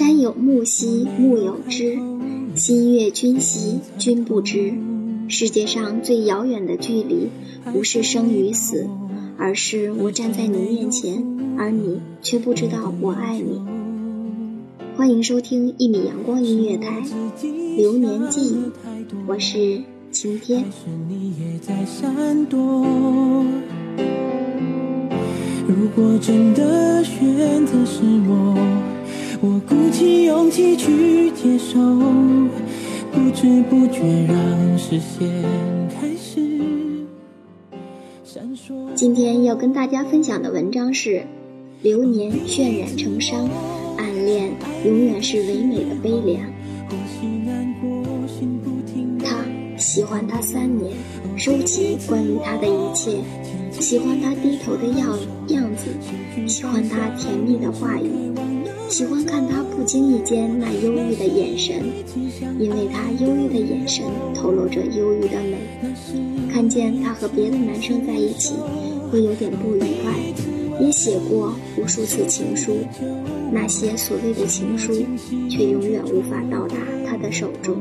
山有木兮木有枝，心悦君兮君不知。世界上最遥远的距离，不是生与死，而是我站在你面前，而你却不知道我爱你。欢迎收听一米阳光音乐台《流年记》，我是晴天。如果真的选择是我，我鼓起勇气去接受，不知不觉让视线开始闪烁。今天要跟大家分享的文章是：流年渲染成伤，暗恋永远是唯美的悲凉。他喜欢他三年，收集关于他的一切。喜欢他低头的样样子，喜欢他甜蜜的话语，喜欢看他不经意间那忧郁的眼神，因为他忧郁的眼神透露着忧郁的美。看见他和别的男生在一起，会有点不愉快。也写过无数次情书，那些所谓的情书，却永远无法到达他的手中。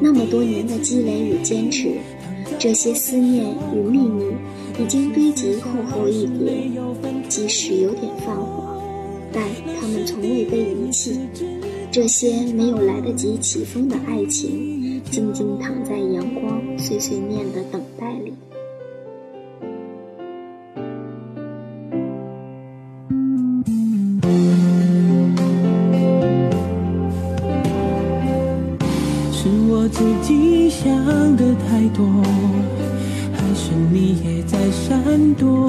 那么多年的积累与坚持，这些思念与秘密。已经堆积厚厚一叠，即使有点泛黄，但他们从未被遗弃。这些没有来得及起风的爱情，静静躺在阳光碎碎念的等待里。是我自己想的太多。还是你也在闪躲。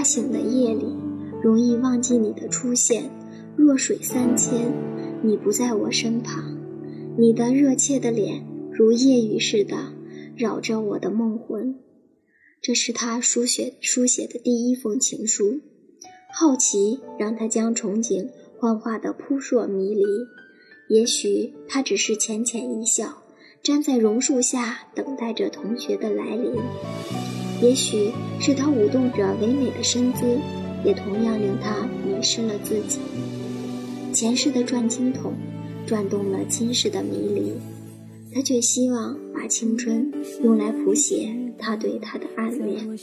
花醒的夜里，容易忘记你的出现。弱水三千，你不在我身旁。你的热切的脸，如夜雨似的扰着我的梦魂。这是他书写书写的第一封情书。好奇让他将憧憬幻化的扑朔迷离。也许他只是浅浅一笑，站在榕树下等待着同学的来临。也许是他舞动着唯美的身姿，也同样令他迷失了自己。前世的转经筒，转动了今世的迷离，他却希望把青春用来谱写他对她的暗恋。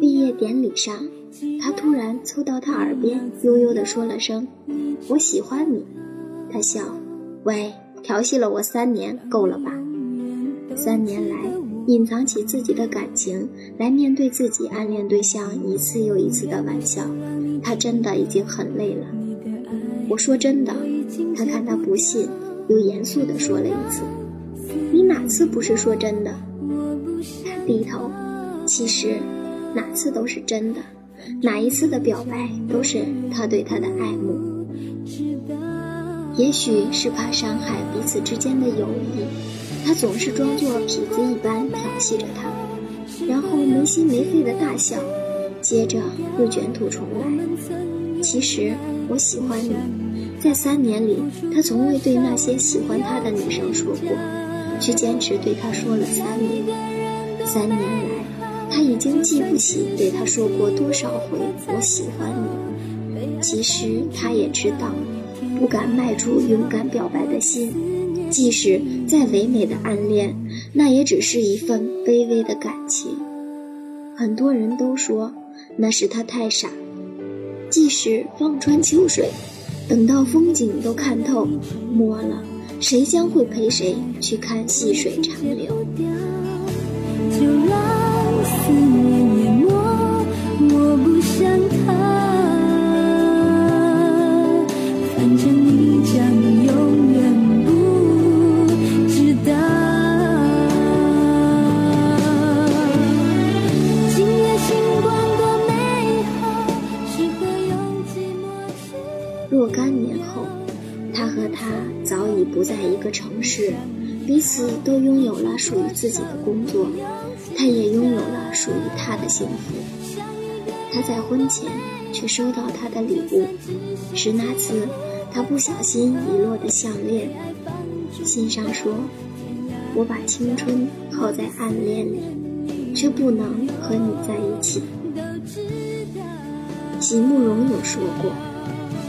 毕业典礼上，他突然凑到他耳边，悠悠地说了声：“我喜欢你。”他笑：“喂，调戏了我三年，够了吧？三年来。”隐藏起自己的感情，来面对自己暗恋对象一次又一次的玩笑，他真的已经很累了。我说真的，他看他不信，又严肃地说了一次：“你哪次不是说真的？”他低头，其实哪次都是真的，哪一次的表白都是他对她的爱慕。也许是怕伤害彼此之间的友谊。他总是装作痞子一般调戏着她，然后没心没肺的大笑，接着又卷土重来。其实我喜欢你，在三年里，他从未对那些喜欢他的女生说过，却坚持对他说了三年。三年来，他已经记不起对他说过多少回“我喜欢你”。其实他也知道，不敢迈出勇敢表白的心。即使再唯美的暗恋，那也只是一份卑微的感情。很多人都说那是他太傻。即使望穿秋水，等到风景都看透，没了，谁将会陪谁去看细水长流？就让思念彼此都拥有了属于自己的工作，他也拥有了属于他的幸福。他在婚前却收到他的礼物，是那次他不小心遗落的项链。信上说：“我把青春耗在暗恋里，却不能和你在一起。”席慕容有说过。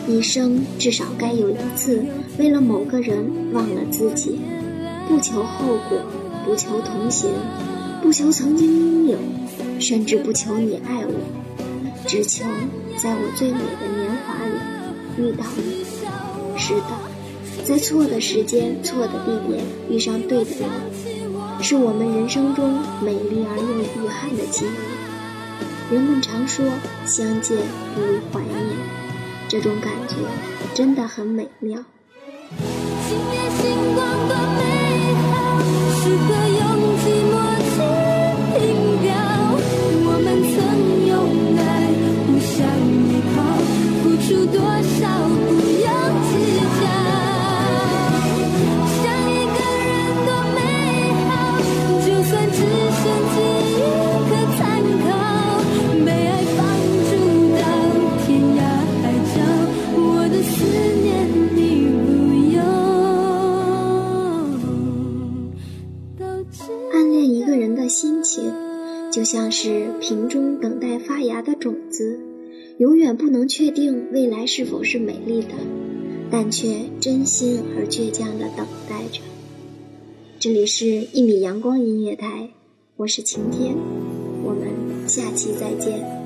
一生至少该有一次，为了某个人忘了自己，不求后果，不求同行，不求曾经拥有，甚至不求你爱我，只求在我最美的年华里遇到你。是的，在错的时间、错的地点遇上对的人，是我们人生中美丽而又遗憾的记忆。人们常说，相见不如怀念。这种感觉真的很美妙。就像是是瓶中等待发芽的种子，永远不能确定未来是否是美丽的，但却真心而倔强地等待着。这里是《一米阳光音乐台》，我是晴天，我们下期再见。